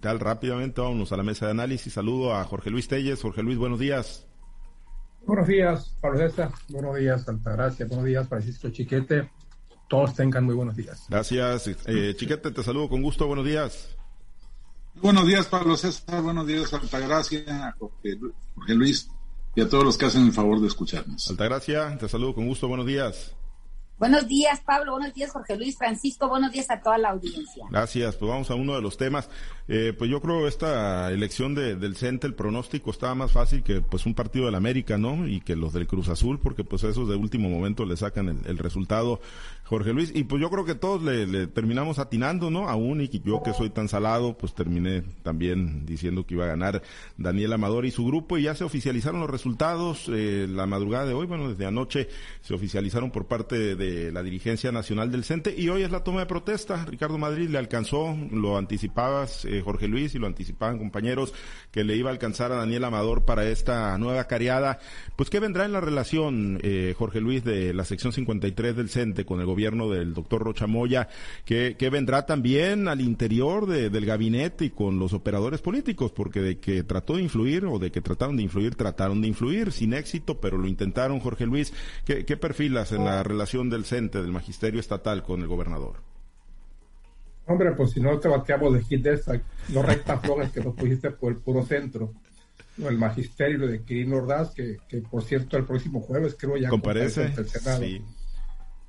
Vital. Rápidamente vámonos a la mesa de análisis. Saludo a Jorge Luis Telles. Jorge Luis, buenos días. Buenos días, Pablo César. Buenos días, Altagracia. Buenos días, Francisco Chiquete. Todos tengan muy buenos días. Gracias. Eh, Chiquete, te saludo con gusto. Buenos días. Buenos días, Pablo César. Buenos días, Altagracia, Jorge, Jorge Luis y a todos los que hacen el favor de escucharnos. Altagracia, te saludo con gusto. Buenos días. Buenos días, Pablo. Buenos días, Jorge Luis Francisco. Buenos días a toda la audiencia. Gracias. Pues vamos a uno de los temas. Eh, pues yo creo esta elección de, del CENTE, el pronóstico estaba más fácil que pues un partido del América, ¿no? Y que los del Cruz Azul, porque pues esos de último momento le sacan el, resultado Jorge Luis. Y pues yo creo que todos le, le, terminamos atinando, ¿no? Aún y yo que soy tan salado, pues terminé también diciendo que iba a ganar Daniel Amador y su grupo y ya se oficializaron los resultados eh, la madrugada de hoy, bueno, desde anoche se oficializaron por parte de la dirigencia nacional del CENTE y hoy es la toma de protesta. Ricardo Madrid le alcanzó, lo anticipabas eh, Jorge Luis y lo anticipaban compañeros que le iba a alcanzar a Daniel Amador para esta nueva cariada. Pues qué vendrá en la relación, eh, Jorge Luis, de la sección 53 del CENTE con el gobierno del doctor Rocha Moya, que, vendrá también al interior del gabinete y con los operadores políticos, porque de que trató de influir o de que trataron de influir, trataron de influir sin éxito, pero lo intentaron, Jorge Luis. ¿Qué, qué perfilas en la relación del CENTE, del magisterio estatal con el gobernador? Hombre, pues si no te bateamos de hit de esa, los rectas flojas que nos pusiste por el puro centro. El magisterio de Quirino Ordaz, que, que por cierto el próximo jueves creo ya comparece el Senado. Sí.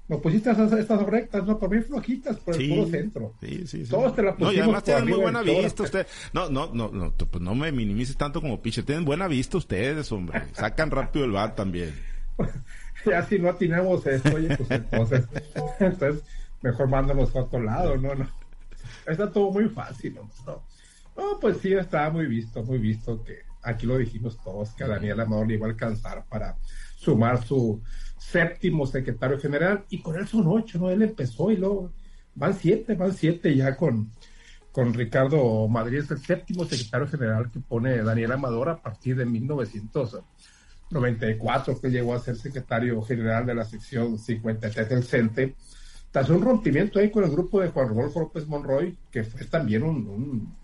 Nos pusiste estas, estas rectas, ¿no? Por mí flojitas por el puro centro. Sí, sí, sí. Todos te la pusimos No, y además tienen muy buena vista usted. No, no, no, no, pues no me minimices tanto como pitcher. Tienen buena vista ustedes, hombre. Sacan rápido el bar también. ya si no atinamos esto, oye, pues entonces, entonces mejor mándanos a otro lado, ¿no? no. Está todo muy fácil, ¿no? No, pues sí, estaba muy visto, muy visto que aquí lo dijimos todos, que a Daniel Amador le iba a alcanzar para sumar su séptimo secretario general, y con él son ocho, ¿no? Él empezó y luego van siete, van siete ya con, con Ricardo Madrid, es el séptimo secretario general que pone Daniel Amador a partir de 1994, que llegó a ser secretario general de la sección 53 del CENTE, tras un rompimiento ahí con el grupo de Juan Rodolfo López Monroy, que fue también un, un,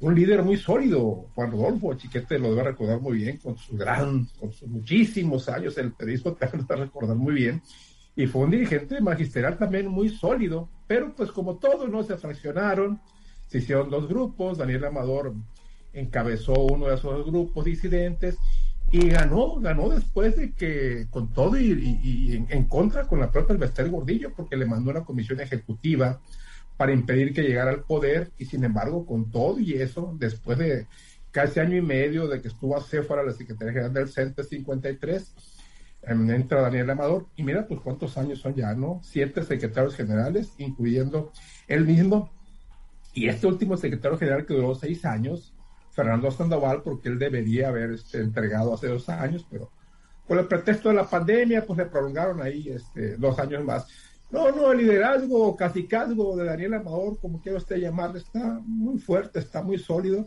un líder muy sólido, Juan Rodolfo, Chiquete lo debe recordar muy bien, con su gran, con sus muchísimos años el periodismo, te lo debe recordar muy bien, y fue un dirigente magisterial también muy sólido, pero pues como todos no se fraccionaron, se hicieron dos grupos, Daniel Amador encabezó uno de esos grupos disidentes y ganó, ganó después de que con todo y, en, contra con la propia Elvester Gordillo, porque le mandó una comisión ejecutiva para impedir que llegara al poder, y sin embargo, con todo y eso, después de casi año y medio de que estuvo a la Secretaría General del CENTE 53, entra Daniel Amador, y mira pues cuántos años son ya, ¿no? Siete secretarios generales, incluyendo él mismo, y este último secretario general que duró seis años, Fernando Sandoval, porque él debería haber este, entregado hace dos años, pero por el pretexto de la pandemia, pues le prolongaron ahí este, dos años más. No, no, el liderazgo, casicazgo de Daniel Amador, como quiera usted llamarle, está muy fuerte, está muy sólido.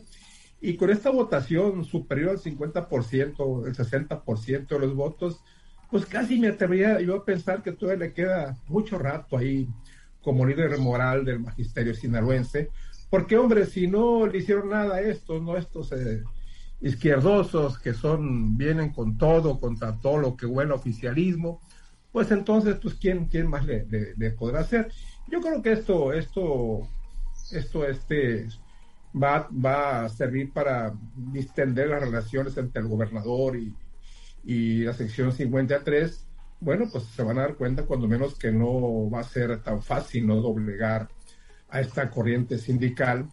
Y con esta votación superior al 50%, el 60% de los votos, pues casi me atrevería yo a pensar que todavía le queda mucho rato ahí como líder moral del magisterio sinaloense, porque, hombre, si no le hicieron nada a estos, ¿no? Estos eh, izquierdosos que son, vienen con todo, contra todo lo que huele oficialismo, pues entonces, pues, ¿quién, quién más le, le, podrá hacer? Yo creo que esto, esto, esto, este, va, va a servir para distender las relaciones entre el gobernador y, y la sección 53. Bueno, pues se van a dar cuenta cuando menos que no va a ser tan fácil no doblegar a esta corriente sindical.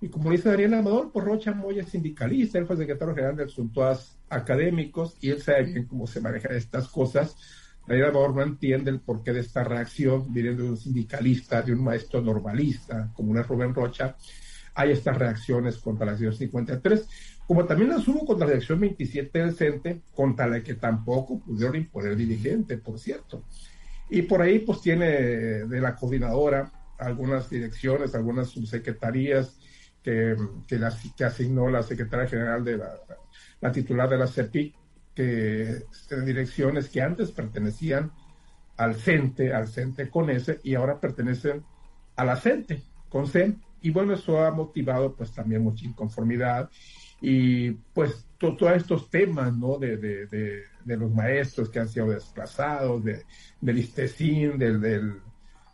Y como dice Daniel Amador, pues Rocha Moya es sindicalista, él fue secretario general de Asuntos Académicos y él sabe bien cómo se manejan estas cosas. Daniel Amador no entiende el porqué de esta reacción, viniendo de un sindicalista, de un maestro normalista, como es Rubén Rocha. Hay estas reacciones contra la sección 53, como también las hubo contra la sección 27 del CENTE, contra la que tampoco pudieron imponer dirigente, por cierto. Y por ahí, pues tiene de la coordinadora algunas direcciones, algunas subsecretarías que, que, las, que asignó la secretaria general de la, la titular de la CEPIC, que direcciones que antes pertenecían al CENTE, al CENTE con S, y ahora pertenecen a la CENTE con C, y bueno, eso ha motivado pues también mucha inconformidad y pues todos estos temas, ¿no? De, de, de, los maestros que han sido desplazados, de, del ISTESIN, del, del,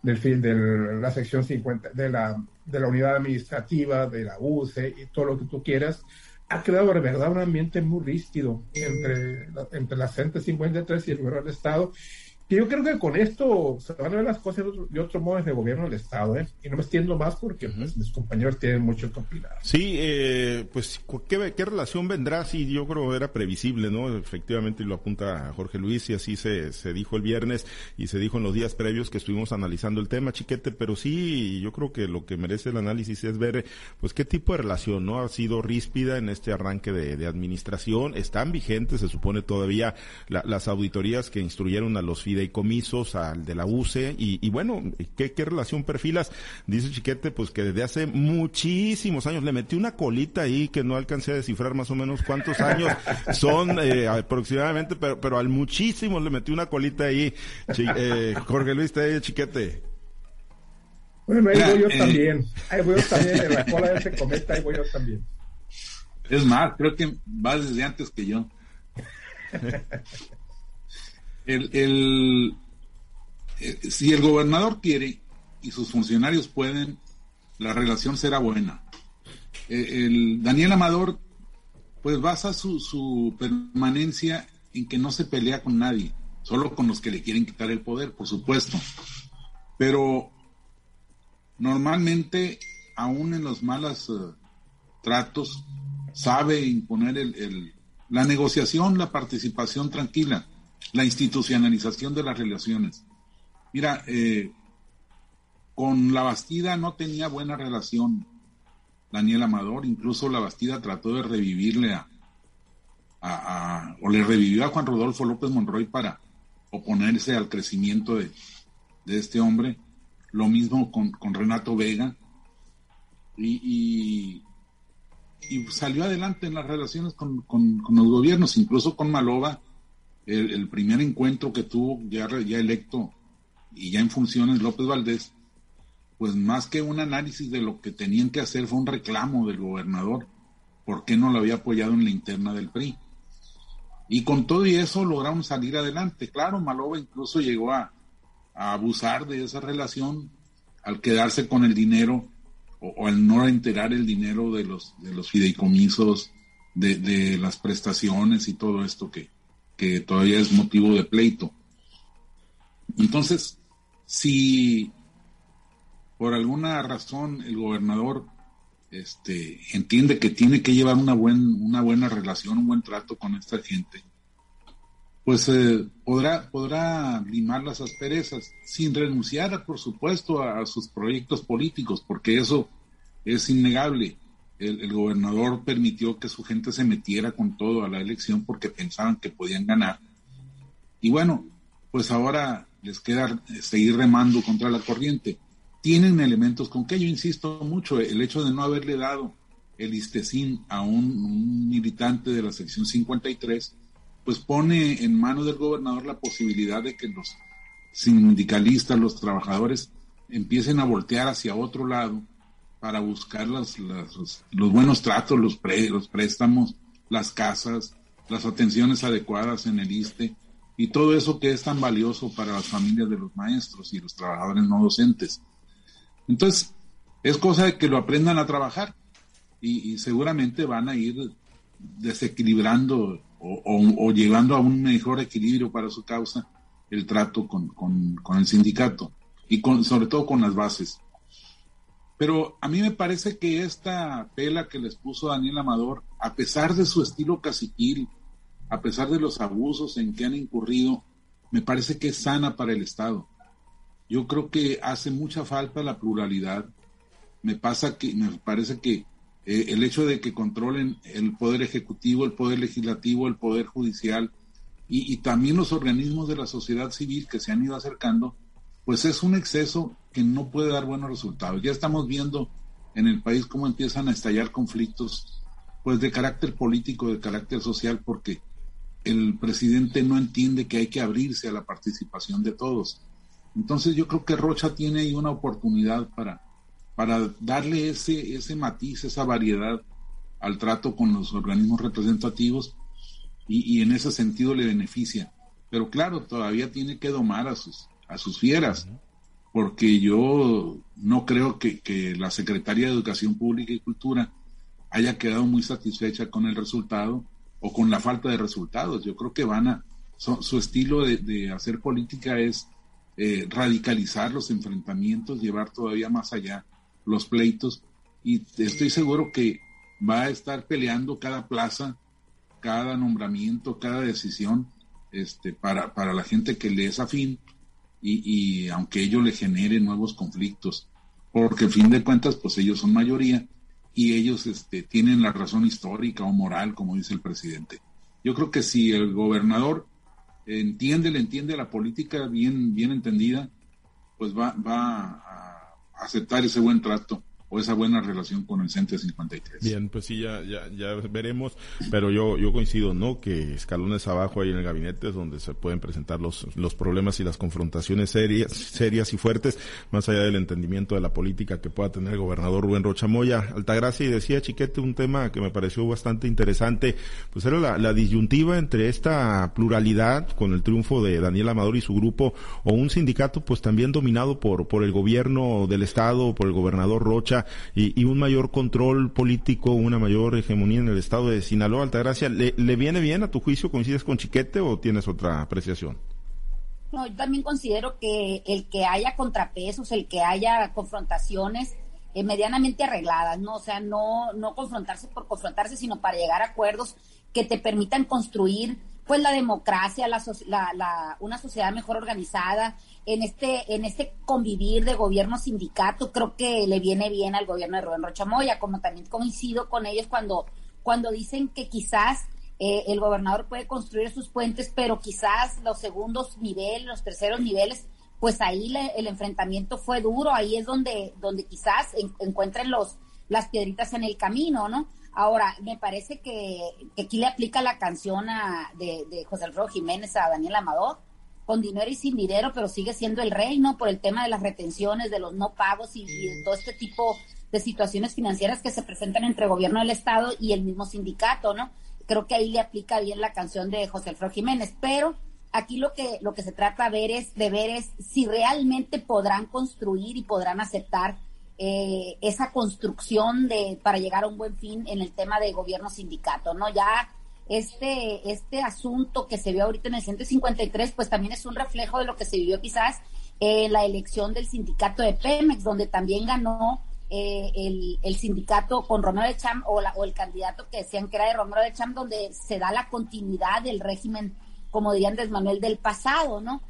del fin de la sección 50, de la, de la unidad administrativa, de la UCE y todo lo que tú quieras, ha creado de verdad un ambiente muy rígido entre, entre la CENTE 53 y el gobierno del Estado yo creo que con esto se van a ver las cosas de otro, modo de gobierno del Estado, ¿eh? Y no me extiendo más porque pues, mis compañeros tienen mucho que opinar. Sí, eh, pues, ¿qué, ¿qué, relación vendrá? Sí, yo creo era previsible, ¿no? Efectivamente, lo apunta Jorge Luis y así se, se dijo el viernes y se dijo en los días previos que estuvimos analizando el tema, chiquete, pero sí, yo creo que lo que merece el análisis es ver, pues, qué tipo de relación, ¿no? Ha sido ríspida en este arranque de, de administración, están vigentes, se supone todavía las auditorías que instruyeron a los FIDE comisos al de la UCE, y, bueno, ¿qué, ¿qué, relación perfilas? Dice Chiquete, pues que desde hace muchísimos años le metí una colita ahí que no alcancé a descifrar más o menos cuántos años son eh, aproximadamente, pero, pero al muchísimo le metí una colita ahí. Eh, Jorge Luis, te Chiquete. Bueno, ahí voy yo eh, también. Ahí voy yo también. En la cola de ese cometa, ahí voy yo también. Es más, creo que va desde antes que yo. el, el, eh, si el gobernador quiere y sus funcionarios pueden, la relación será buena. Eh, el Daniel Amador, pues basa su, su permanencia en que no se pelea con nadie, solo con los que le quieren quitar el poder, por supuesto. Pero normalmente, aún en los malos eh, tratos, sabe imponer el, el, la negociación, la participación tranquila la institucionalización de las relaciones. Mira, eh, con la Bastida no tenía buena relación Daniel Amador, incluso la Bastida trató de revivirle a, o le revivió a Juan Rodolfo López Monroy para oponerse al crecimiento de, de este hombre. Lo mismo con, con Renato Vega. Y, y, salió adelante en las relaciones con, con, con los gobiernos, incluso con Maloba el, primer encuentro que tuvo ya, ya electo y ya en funciones López Valdés, pues más que un análisis de lo que tenían que hacer fue un reclamo del gobernador, por qué no lo había apoyado en la interna del PRI. Y con todo y eso lograron salir adelante. Claro, Maloba incluso llegó a, abusar de esa relación al quedarse con el dinero o, al no enterar el dinero de los, de los fideicomisos, de, de las prestaciones y todo esto que, que todavía es motivo de pleito. Entonces, si por alguna razón el gobernador este, entiende que tiene que llevar una, una buena relación, un buen trato con esta gente, pues eh, podrá, podrá limar las asperezas sin renunciar, por supuesto, a, sus proyectos políticos, porque eso es innegable el, gobernador permitió que su gente se metiera con todo a la elección porque pensaban que podían ganar. Y bueno, pues ahora les queda seguir remando contra la corriente. Tienen elementos con que yo insisto mucho, el hecho de no haberle dado el istecín a un, militante de la sección 53, pues pone en manos del gobernador la posibilidad de que los sindicalistas, los trabajadores, empiecen a voltear hacia otro lado para buscar los, buenos tratos, los, los préstamos, las casas, las atenciones adecuadas en el ISTE y todo eso que es tan valioso para las familias de los maestros y los trabajadores no docentes. Entonces, es cosa de que lo aprendan a trabajar y, seguramente van a ir desequilibrando o, llevando a un mejor equilibrio para su causa el trato con, con el sindicato y con, sobre todo con las bases. Pero a mí me parece que esta pela que les puso Daniel Amador, a pesar de su estilo caciquil, a pesar de los abusos en que han incurrido, me parece que es sana para el Estado. Yo creo que hace mucha falta la pluralidad. Me pasa que me parece que eh, el hecho de que controlen el poder ejecutivo, el poder legislativo, el poder judicial y, y también los organismos de la sociedad civil que se han ido acercando, pues es un exceso que no puede dar buenos resultados. Ya estamos viendo en el país cómo empiezan a estallar conflictos, pues de carácter político, de carácter social, porque el presidente no entiende que hay que abrirse a la participación de todos. Entonces yo creo que Rocha tiene ahí una oportunidad para, para darle ese, ese matiz, esa variedad al trato con los organismos representativos y, en ese sentido le beneficia. Pero claro, todavía tiene que domar a sus, a sus fieras, porque yo no creo que, que la Secretaría de Educación Pública y Cultura haya quedado muy satisfecha con el resultado o con la falta de resultados. Yo creo que van a, su, estilo de, hacer política es eh, radicalizar los enfrentamientos, llevar todavía más allá los pleitos y estoy seguro que va a estar peleando cada plaza, cada nombramiento, cada decisión este, para, para la gente que le es afín y, y aunque ello le genere nuevos conflictos, porque al fin de cuentas pues ellos son mayoría y ellos este, tienen la razón histórica o moral, como dice el presidente. Yo creo que si el gobernador entiende, le entiende la política bien, bien entendida, pues va, va a aceptar ese buen trato o esa buena relación con el Centro 53. Bien, pues sí, ya, ya, ya veremos, pero yo, yo coincido, ¿no? Que escalones abajo ahí en el gabinete es donde se pueden presentar los, los problemas y las confrontaciones serias, serias y fuertes, más allá del entendimiento de la política que pueda tener el gobernador Rubén Rochamoya. Altagracia, y decía Chiquete un tema que me pareció bastante interesante, pues era la, la disyuntiva entre esta pluralidad con el triunfo de Daniel Amador y su grupo, o un sindicato pues también dominado por, por el gobierno del Estado, por el gobernador Rocha, y, un mayor control político, una mayor hegemonía en el estado de Sinaloa. Altagracia, ¿le, ¿le viene bien a tu juicio? ¿Coincides con Chiquete o tienes otra apreciación? No, yo también considero que el que haya contrapesos, el que haya confrontaciones eh, medianamente arregladas, ¿no? O sea, no, no confrontarse por confrontarse, sino para llegar a acuerdos que te permitan construir pues la democracia, la, la, una sociedad mejor organizada, en este, en este convivir de gobierno sindicato, creo que le viene bien al gobierno de Rubén Rochamoya, como también coincido con ellos cuando, cuando dicen que quizás eh, el gobernador puede construir sus puentes, pero quizás los segundos niveles, los terceros niveles, pues ahí el enfrentamiento fue duro, ahí es donde, donde quizás encuentren los, las piedritas en el camino, ¿no? Ahora, me parece que, aquí le aplica la canción de, de, José Alfredo Jiménez a Daniel Amador, con dinero y sin dinero, pero sigue siendo el rey, ¿no? Por el tema de las retenciones, de los no pagos y, de todo este tipo de situaciones financieras que se presentan entre el gobierno del Estado y el mismo sindicato, ¿no? Creo que ahí le aplica bien la canción de José Alfredo Jiménez, pero aquí lo que, lo que se trata de ver es, de ver es si realmente podrán construir y podrán aceptar eh, esa construcción de para llegar a un buen fin en el tema de gobierno sindicato, ¿no? Ya este, este asunto que se vio ahorita en el 153, pues también es un reflejo de lo que se vivió quizás en la elección del sindicato de Pemex, donde también ganó eh, el, el, sindicato con Romero de Cham o, la, o el candidato que decían que era de Romero de Cham, donde se da la continuidad del régimen, como dirían Desmanuel, del pasado, ¿no?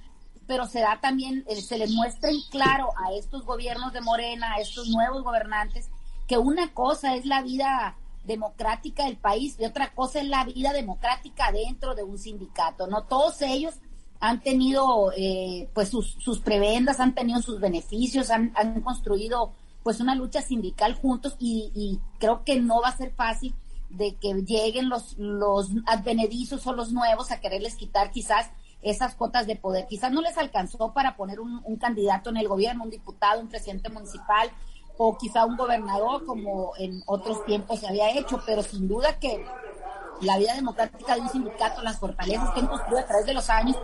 Pero se da también, eh, se les muestra en claro a estos gobiernos de Morena, a estos nuevos gobernantes, que una cosa es la vida democrática del país y otra cosa es la vida democrática dentro de un sindicato, ¿no? Todos ellos han tenido eh, pues sus, sus, prebendas, han tenido sus beneficios, han, han construido pues una lucha sindical juntos y, y, creo que no va a ser fácil de que lleguen los, los advenedizos o los nuevos a quererles quitar quizás esas cuotas de poder. Quizás no les alcanzó para poner un, candidato en el gobierno, un diputado, un presidente municipal o quizá un gobernador como en otros tiempos se había hecho, pero sin duda que la vida democrática de un sindicato, las fortalezas que han construido a través de los años,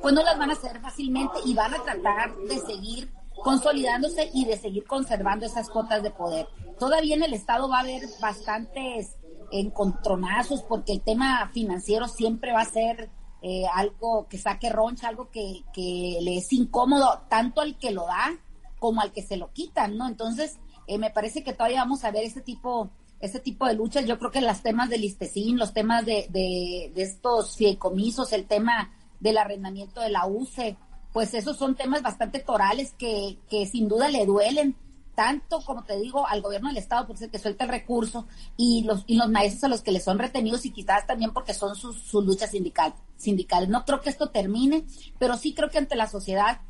pues no las van a hacer fácilmente y van a tratar de seguir consolidándose y de seguir conservando esas cuotas de poder. Todavía en el Estado va a haber bastantes encontronazos porque el tema financiero siempre va a ser eh, algo que saque roncha, algo que, le es incómodo tanto al que lo da como al que se lo quitan, ¿no? Entonces, eh, me parece que todavía vamos a ver ese tipo, ese tipo de luchas. Yo creo que los temas del listecín, los temas de, de, de estos fideicomisos, el tema del arrendamiento de la UCE, pues esos son temas bastante torales que, que sin duda le duelen tanto, como te digo, al gobierno del Estado, porque es el que suelta el recurso, y los, y los maestros a los que les son retenidos, y quizás también porque son sus, sus luchas sindical, sindicales. No creo que esto termine, pero sí creo que ante la sociedad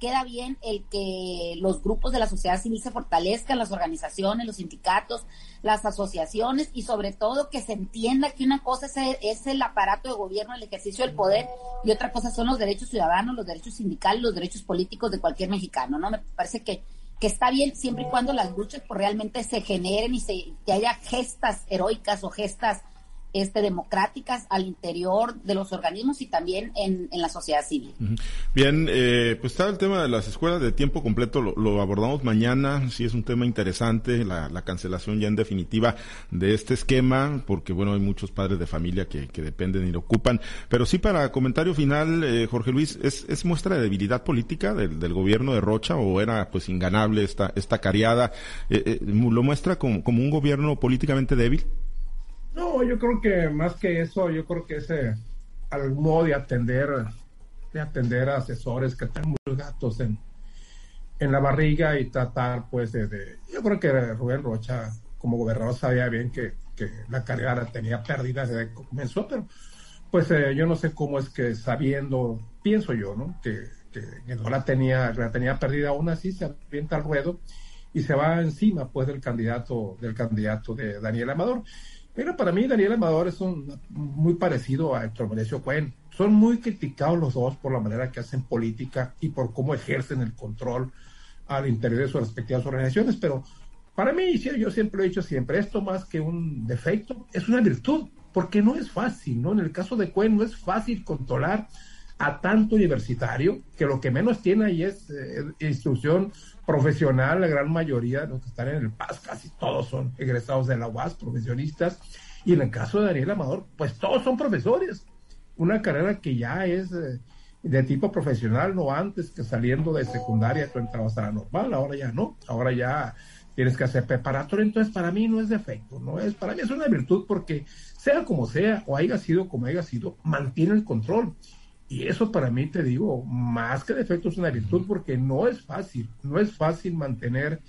queda bien el que los grupos de la sociedad civil se fortalezcan, las organizaciones, los sindicatos, las asociaciones y sobre todo que se entienda que una cosa es, es, el aparato de gobierno, el ejercicio del poder y otra cosa son los derechos ciudadanos, los derechos sindicales, los derechos políticos de cualquier mexicano, ¿no? Me parece que que está bien siempre y cuando las luchas pues, realmente se generen y se, haya gestas heroicas o gestas este, democráticas al interior de los organismos y también en, la sociedad civil. Bien, eh, pues está el tema de las escuelas de tiempo completo, lo, abordamos mañana, sí es un tema interesante, la, cancelación ya en definitiva de este esquema, porque bueno, hay muchos padres de familia que, dependen y lo ocupan, pero sí para comentario final, eh, Jorge Luis, ¿es, muestra de debilidad política del, gobierno de Rocha o era pues inganable esta, esta cariada? Eh, ¿Lo muestra como, como un gobierno políticamente débil? No, yo creo que más que eso, yo creo que ese al modo de atender, de atender a asesores que tengan muchos gatos en, en la barriga y tratar, pues, de, yo creo que Rubén Rocha, como gobernador, sabía bien que, que la carrera la tenía perdida desde que comenzó, pero pues eh, yo no sé cómo es que sabiendo, pienso yo, ¿no? Que, que, no la tenía, la tenía perdida aún así, se avienta al ruedo y se va encima, pues, del candidato, del candidato de Daniel Amador. Pero para mí Daniel Amador es un, muy parecido a Héctor Merecio Cuen. Son muy criticados los dos por la manera que hacen política y por cómo ejercen el control al interior de sus respectivas organizaciones, pero para mí, yo siempre lo he dicho siempre, esto más que un defecto es una virtud, porque no es fácil, ¿no? En el caso de Cuen no es fácil controlar a tanto universitario, que lo que menos tiene ahí es eh, instrucción profesional, la gran mayoría de los que están en el PAS, casi todos son egresados de la UAS, profesionistas, y en el caso de Daniel Amador, pues todos son profesores, una carrera que ya es eh, de tipo profesional, no antes que saliendo de secundaria tú entrabas a la normal, ahora ya no, ahora ya tienes que hacer preparatorio, entonces para mí no es defecto, no es, para mí es una virtud porque sea como sea o haya sido como haya sido, mantiene el control y eso para mí, te digo, más que defecto es una virtud porque no es fácil, no es fácil mantener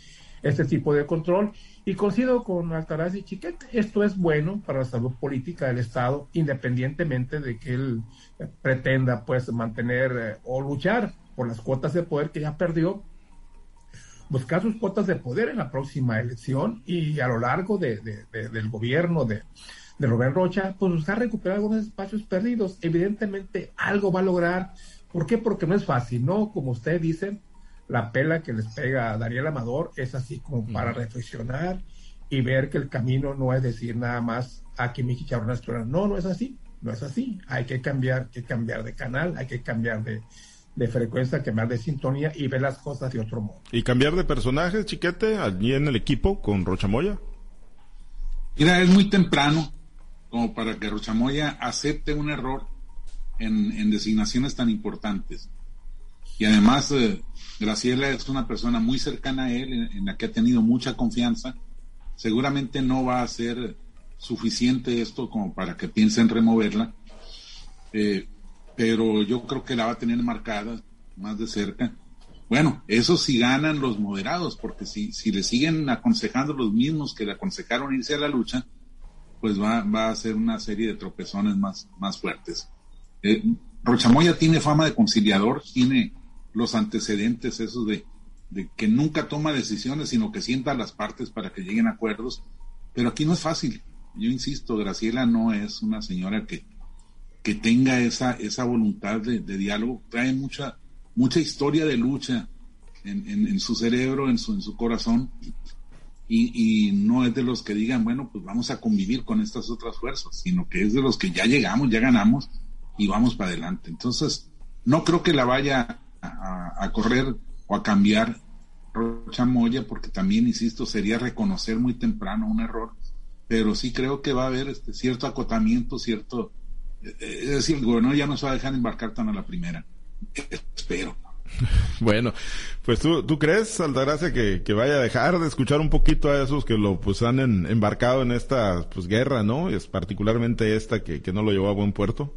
este tipo de control. Y coincido con Altaraz y Chiquete, esto es bueno para la salud política del Estado, independientemente de que él pretenda pues mantener eh, o luchar por las cuotas de poder que ya perdió, buscar sus cuotas de poder en la próxima elección y a lo largo de, del gobierno de, de Rubén Rocha, pues buscar recuperar algunos espacios perdidos. Evidentemente algo va a lograr. ¿Por qué? Porque no es fácil, ¿no? Como usted dice, la pela que les pega a Daniel Amador es así como para reflexionar y ver que el camino no es decir nada más aquí mi chicharrón No, no es así, no es así. Hay que cambiar, que cambiar de canal, hay que cambiar de, de frecuencia, cambiar de sintonía y ver las cosas de otro modo. ¿Y cambiar de personaje, chiquete, allí en el equipo con Rocha Moya? Mira, es muy temprano como para que Rochamoya acepte un error en, designaciones tan importantes. Y además, eh, Graciela es una persona muy cercana a él, en, la que ha tenido mucha confianza. Seguramente no va a ser suficiente esto como para que piensen removerla, eh, pero yo creo que la va a tener marcada más de cerca. Bueno, eso si ganan los moderados, porque si, si le siguen aconsejando los mismos que le aconsejaron irse a la lucha, pues va, va a ser una serie de tropezones más, más fuertes. Eh, Rochamoya tiene fama de conciliador, tiene los antecedentes esos de, de que nunca toma decisiones, sino que sienta a las partes para que lleguen a acuerdos. Pero aquí no es fácil. Yo insisto, Graciela no es una señora que, que tenga esa, esa voluntad de, diálogo. Trae mucha, mucha historia de lucha en, en, en, su cerebro, en su, en su corazón, y, no es de los que digan, bueno, pues vamos a convivir con estas otras fuerzas, sino que es de los que ya llegamos, ya ganamos y vamos para adelante. Entonces, no creo que la vaya a, correr o a cambiar Rocha Moya, porque también, insisto, sería reconocer muy temprano un error, pero sí creo que va a haber este cierto acotamiento, cierto, eh, es decir, el gobernador ya no se va a dejar embarcar tan a la primera. Espero. Bueno, pues tú, ¿tú crees, Altagracia, que, que vaya a dejar de escuchar un poquito a esos que lo pues han embarcado en esta pues guerra, ¿no? Es particularmente esta que, que no lo llevó a buen puerto.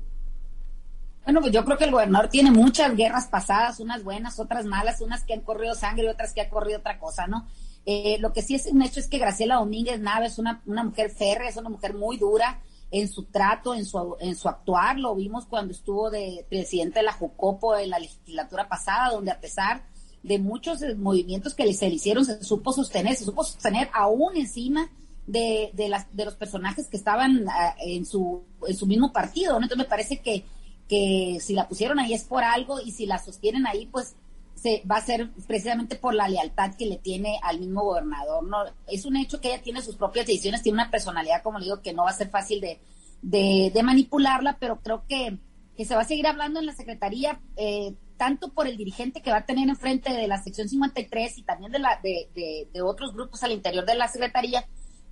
Bueno, pues yo creo que el gobernador tiene muchas guerras pasadas, unas buenas, otras malas, unas que han corrido sangre y otras que ha corrido otra cosa, ¿no? Eh, lo que sí es un hecho es que Graciela Domínguez Nava es una, una mujer férrea, es una mujer muy dura, en su trato, en su, en su actuar. Lo vimos cuando estuvo de presidente de la Jucopo en la legislatura pasada, donde a pesar de muchos movimientos que se le hicieron, se supo sostener, se supo sostener aún encima de, de, las, de los personajes que estaban ah, en, su, en su mismo partido. Entonces me parece que, que si la pusieron ahí es por algo y si la sostienen ahí, pues se va a ser precisamente por la lealtad que le tiene al mismo gobernador. No, es un hecho que ella tiene sus propias decisiones, tiene una personalidad, como le digo, que no va a ser fácil de, de, manipularla, pero creo que, que se va a seguir hablando en la Secretaría, eh, tanto por el dirigente que va a tener enfrente de la sección 53 y también de, la, de, de, otros grupos al interior de la Secretaría.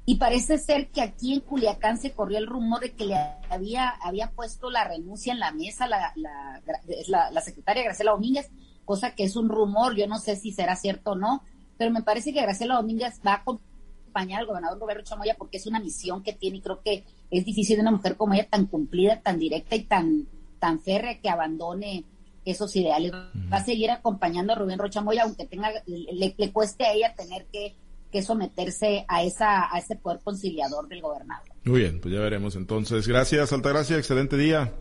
Y parece ser que aquí en Culiacán se corrió el rumor de que le había, había puesto la renuncia en la mesa la, la, la, la secretaria Graciela Domínguez, cosa que es un rumor, yo no sé si será cierto o no, pero me parece que Graciela Domínguez va a acompañar al gobernador Roberto Chamoya porque es una misión que tiene y creo que es difícil de una mujer como ella tan cumplida, tan directa y tan, tan férrea que abandone esos ideales. Va a seguir acompañando a Rubén Rocha Moya, aunque tenga, le, le, cueste a ella tener que, que someterse a esa, a ese poder conciliador del gobernador. Muy bien, pues ya veremos entonces. Gracias, Altagracia, excelente día.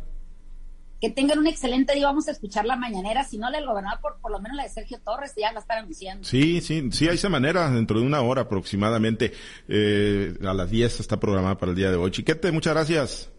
Que tengan un excelente día. Vamos a escuchar la mañanera. Si no, la del gobernador, por, por lo menos la de Sergio Torres, ya la estarán diciendo. Sí, sí, sí, hay esa manera. Dentro de una hora aproximadamente, eh, a las 10 está programada para el día de hoy. Chiquete, muchas gracias.